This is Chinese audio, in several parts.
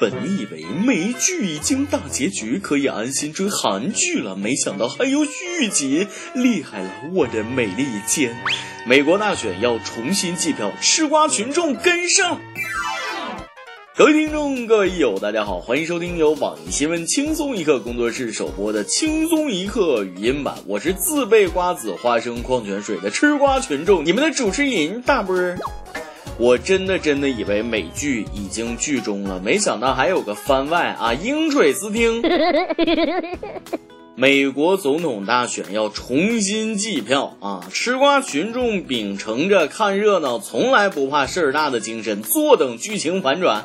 本以为美剧已经大结局，可以安心追韩剧了，没想到还有续集，厉害了，我的美利坚！美国大选要重新计票，吃瓜群众跟上。各位听众，各位友，大家好，欢迎收听由网易新闻轻松一刻工作室首播的轻松一刻语音版，我是自备瓜子、花生、矿泉水的吃瓜群众，你们的主持人大波儿。我真的真的以为美剧已经剧终了，没想到还有个番外啊！鹰水斯汀，美国总统大选要重新计票啊！吃瓜群众秉承着看热闹从来不怕事儿大的精神，坐等剧情反转。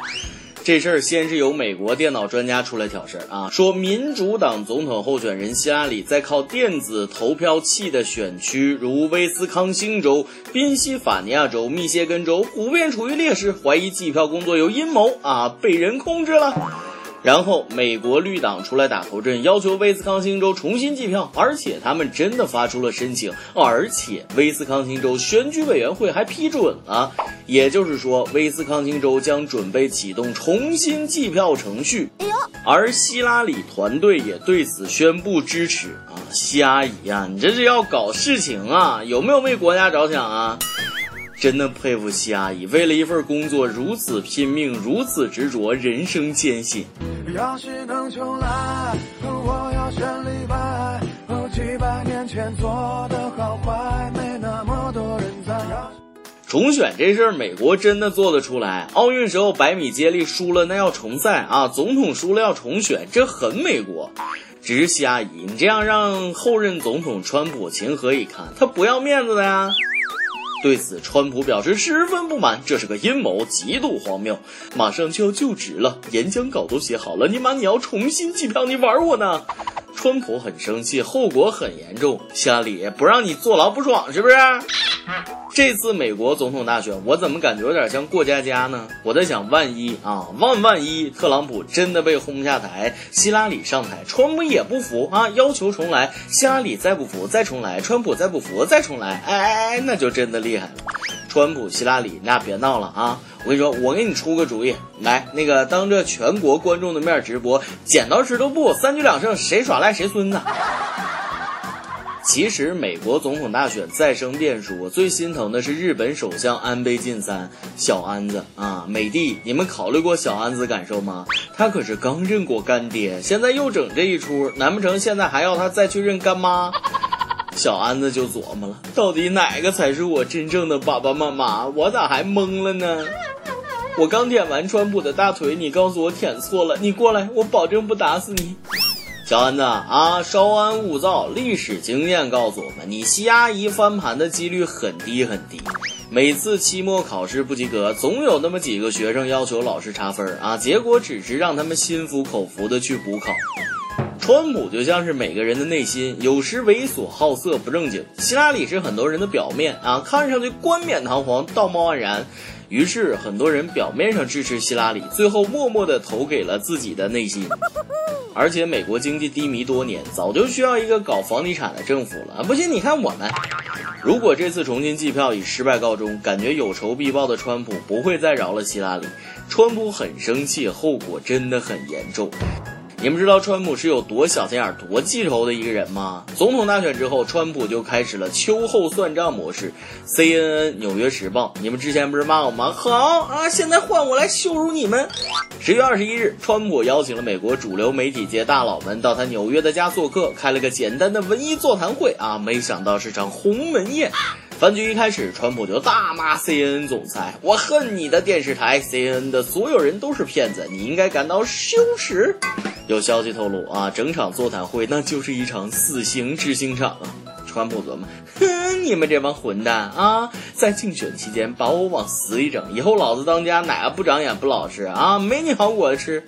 这事儿先是由美国电脑专家出来挑事儿啊，说民主党总统候选人希拉里在靠电子投票器的选区，如威斯康星州、宾夕法尼亚州、密歇根州，普遍处于劣势，怀疑计票工作有阴谋啊，被人控制了。然后，美国绿党出来打头阵，要求威斯康星州重新计票，而且他们真的发出了申请，而且威斯康星州选举委员会还批准了。也就是说，威斯康星州将准备启动重新计票程序。哎呦，而希拉里团队也对此宣布支持啊！希阿姨呀，你这是要搞事情啊？有没有为国家着想啊？真的佩服西阿姨，为了一份工作如此拼命，如此执着，人生艰辛。要是能重来，我要选李白。几百年前做的好坏，没那么多人在。重选这事儿，美国真的做得出来。奥运时候百米接力输了，那要重赛啊。总统输了要重选，这很美国。只是西阿姨，你这样让后任总统川普情何以堪？他不要面子的呀。对此，川普表示十分不满，这是个阴谋，极度荒谬。马上就要就职了，演讲稿都写好了，你妈你要重新计票，你玩我呢？川普很生气，后果很严重。下里不让你坐牢不爽是不是？这次美国总统大选，我怎么感觉有点像过家家呢？我在想，万一啊，万万一特朗普真的被轰下台，希拉里上台，川普也不服啊，要求重来，希拉里再不服再重来，川普再不服再重来，哎哎哎，那就真的厉害了。川普、希拉里，你俩别闹了啊！我跟你说，我给你出个主意，来，那个当着全国观众的面直播，剪刀石头布，三局两胜，谁耍赖谁孙子。其实美国总统大选再生变数，我最心疼的是日本首相安倍晋三小安子啊！美帝，你们考虑过小安子感受吗？他可是刚认过干爹，现在又整这一出，难不成现在还要他再去认干妈？小安子就琢磨了，到底哪个才是我真正的爸爸妈妈？我咋还懵了呢？我刚舔完川普的大腿，你告诉我舔错了，你过来，我保证不打死你。小安子啊，稍安勿躁，历史经验告诉我们，你西阿姨翻盘的几率很低很低。每次期末考试不及格，总有那么几个学生要求老师查分啊，结果只是让他们心服口服的去补考。川普就像是每个人的内心，有时猥琐好色不正经；希拉里是很多人的表面啊，看上去冠冕堂皇、道貌岸然。于是很多人表面上支持希拉里，最后默默的投给了自己的内心。而且美国经济低迷多年，早就需要一个搞房地产的政府了。不信你看我们，如果这次重新计票以失败告终，感觉有仇必报的川普不会再饶了希拉里。川普很生气，后果真的很严重。你们知道川普是有多小心眼、多记仇的一个人吗？总统大选之后，川普就开始了秋后算账模式。CNN、纽约时报，你们之前不是骂我吗？好啊，现在换我来羞辱你们。十月二十一日，川普邀请了美国主流媒体界大佬们到他纽约的家做客，开了个简单的文艺座谈会啊，没想到是场鸿门宴。饭局一开始，川普就大骂 CNN 总裁：“我恨你的电视台，CNN 的所有人都是骗子，你应该感到羞耻。”有消息透露啊，整场座谈会那就是一场死刑执行场啊！川普琢磨，哼，你们这帮混蛋啊，在竞选期间把我往死里整，以后老子当家哪个不长眼不老实啊？没你好果子吃！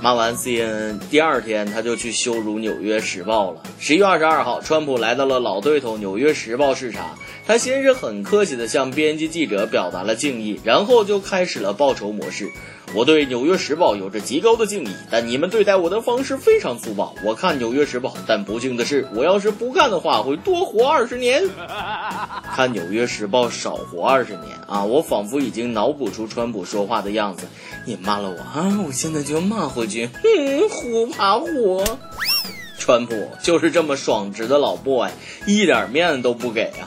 骂完 CNN，第二天他就去羞辱《纽约时报》了。十一月二十二号，川普来到了老对头《纽约时报》视察，他先是很客气地向编辑记者表达了敬意，然后就开始了报仇模式。我对《纽约时报》有着极高的敬意，但你们对待我的方式非常粗暴。我看《纽约时报》，但不幸的是，我要是不干的话，会多活二十年。看《纽约时报》少活二十年啊！我仿佛已经脑补出川普说话的样子。你骂了我啊，我现在就骂回去。嗯，虎怕虎。川普就是这么爽直的老 boy，一点面子都不给啊。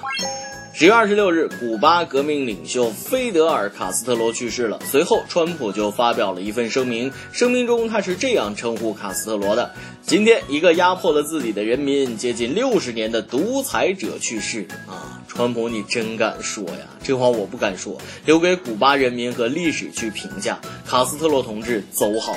十月二十六日，古巴革命领袖菲德尔·卡斯特罗去世了。随后，川普就发表了一份声明，声明中他是这样称呼卡斯特罗的：“今天，一个压迫了自己的人民接近六十年的独裁者去世。”啊，川普，你真敢说呀！这话我不敢说，留给古巴人民和历史去评价。卡斯特罗同志，走好。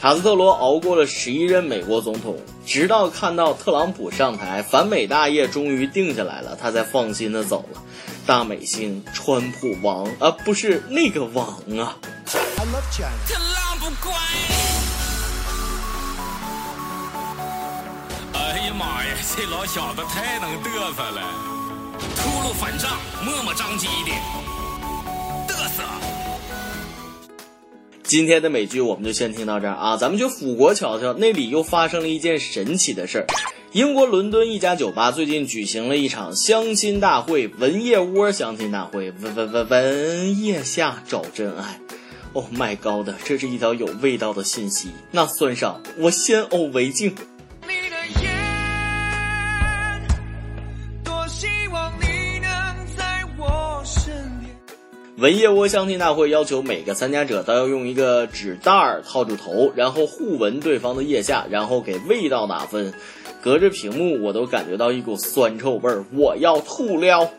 卡斯特罗熬过了十一任美国总统，直到看到特朗普上台，反美大业终于定下来了，他才放心的走了。大美星，川普王啊，不是那个王啊！特朗普乖。哎呀妈呀，这老小子太能嘚瑟了，秃噜反账，磨磨张机的，今天的美剧我们就先听到这儿啊，咱们去辅国瞧瞧，那里又发生了一件神奇的事儿。英国伦敦一家酒吧最近举行了一场相亲大会，文腋窝相亲大会，文文文文腋下找真爱。Oh my god，这是一条有味道的信息。那算上我先呕为敬。文腋窝相亲大会要求每个参加者都要用一个纸袋儿套住头，然后互闻对方的腋下，然后给味道打分。隔着屏幕，我都感觉到一股酸臭味儿，我要吐了。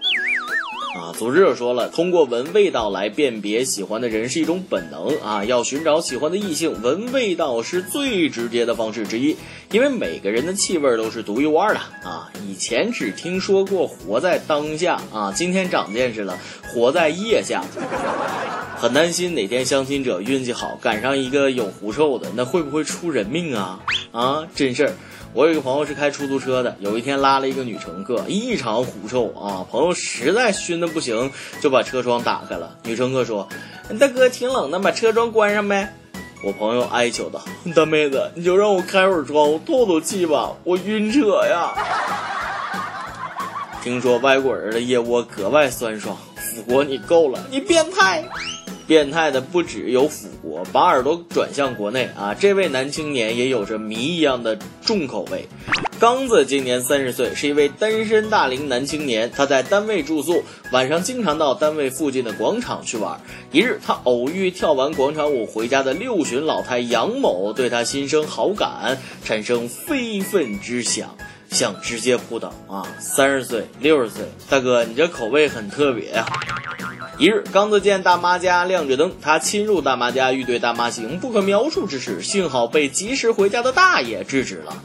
啊，组织者说了，通过闻味道来辨别喜欢的人是一种本能啊，要寻找喜欢的异性，闻味道是最直接的方式之一，因为每个人的气味都是独一无二的啊。以前只听说过活在当下啊，今天长见识了，活在腋下，很担心哪天相亲者运气好赶上一个有狐臭的，那会不会出人命啊？啊，真事儿。我有一个朋友是开出租车的，有一天拉了一个女乘客，异常狐臭啊！朋友实在熏的不行，就把车窗打开了。女乘客说：“大哥，挺冷的，把车窗关上呗。”我朋友哀求道：“大妹子，你就让我开会儿窗户透透气吧，我晕车呀。”听说外国人的腋窝格外酸爽，腐国你够了，你变态！变态的不只有腐国，把耳朵转向国内啊！这位男青年也有着谜一样的重口味。刚子今年三十岁，是一位单身大龄男青年。他在单位住宿，晚上经常到单位附近的广场去玩。一日，他偶遇跳完广场舞回家的六旬老太杨某，对他心生好感，产生非分之想，想直接扑倒啊！三十岁，六十岁，大哥，你这口味很特别呀。一日，刚子见大妈家亮着灯，他侵入大妈家，欲对大妈行不可描述之事，幸好被及时回家的大爷制止了。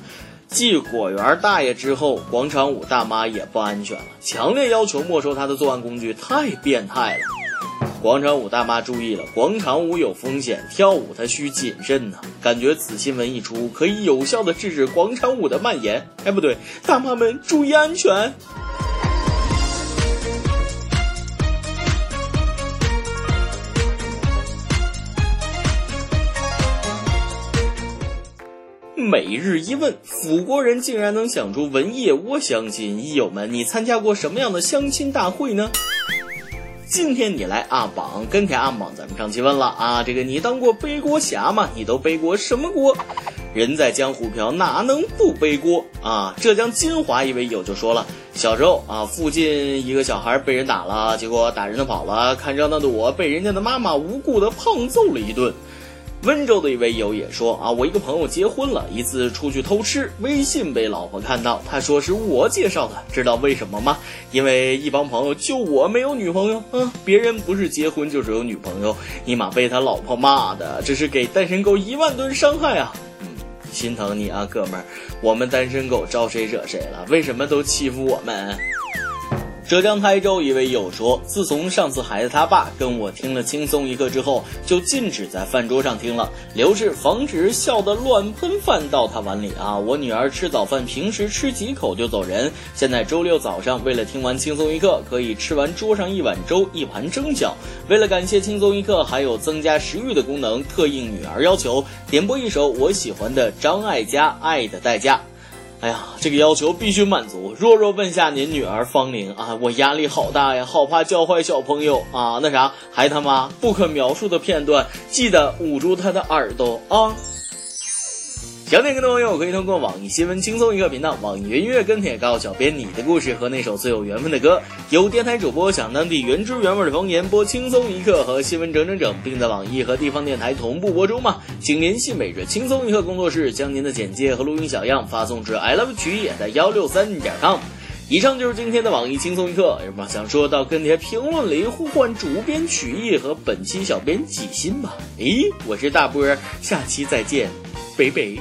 继果园大爷之后，广场舞大妈也不安全了，强烈要求没收他的作案工具，太变态了。广场舞大妈注意了，广场舞有风险，跳舞它需谨慎呐。感觉此新闻一出，可以有效的制止广场舞的蔓延。哎，不对，大妈们注意安全。每日一问，辅国人竟然能想出闻腋窝相亲，益友们，你参加过什么样的相亲大会呢？今天你来阿榜跟帖阿榜，咱们上期问了啊，这个你当过背锅侠吗？你都背过什么锅？人在江湖飘，哪能不背锅啊？浙江金华一位友就说了，小时候啊，附近一个小孩被人打了，结果打人的跑了，看热闹的我被人家的妈妈无故的胖揍了一顿。温州的一位友也说啊，我一个朋友结婚了，一次出去偷吃，微信被老婆看到，他说是我介绍的，知道为什么吗？因为一帮朋友就我没有女朋友，嗯，别人不是结婚就是有女朋友，尼玛被他老婆骂的，这是给单身狗一万吨伤害啊！嗯，心疼你啊，哥们儿，我们单身狗招谁惹谁了？为什么都欺负我们？浙江台州一位友说，自从上次孩子他爸跟我听了轻松一刻之后，就禁止在饭桌上听了，刘氏防止笑得乱喷饭到他碗里啊。我女儿吃早饭，平时吃几口就走人，现在周六早上为了听完轻松一刻，可以吃完桌上一碗粥一盘蒸饺。为了感谢轻松一刻，还有增加食欲的功能，特应女儿要求点播一首我喜欢的张艾嘉《爱的代价》。哎呀，这个要求必须满足。弱弱问下您女儿芳龄啊，我压力好大呀，好怕教坏小朋友啊。那啥，还他妈不可描述的片段，记得捂住她的耳朵啊。想点歌的朋友可以通过网易新闻轻松一刻频道、网易云音乐跟帖告诉小编你的故事和那首最有缘分的歌。有电台主播想当地原汁原味的方言，播轻松一刻和新闻整整整，并在网易和地方电台同步播出吗？请联系每日轻松一刻工作室，将您的简介和录音小样发送至 i love 曲艺的幺六三点 com。以上就是今天的网易轻松一刻，有什么想说到跟帖评论里呼唤主编曲艺和本期小编几心吧。咦，我是大波，下期再见，北北。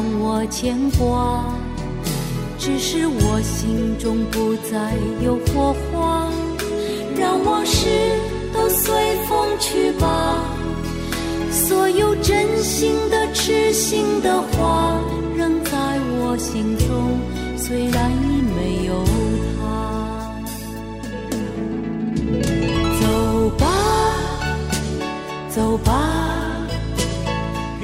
让我牵挂。只是我心中不再有火花，让往事都随风去吧。所有真心的、痴心的话，仍在我心中，虽然已没有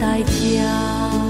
代价。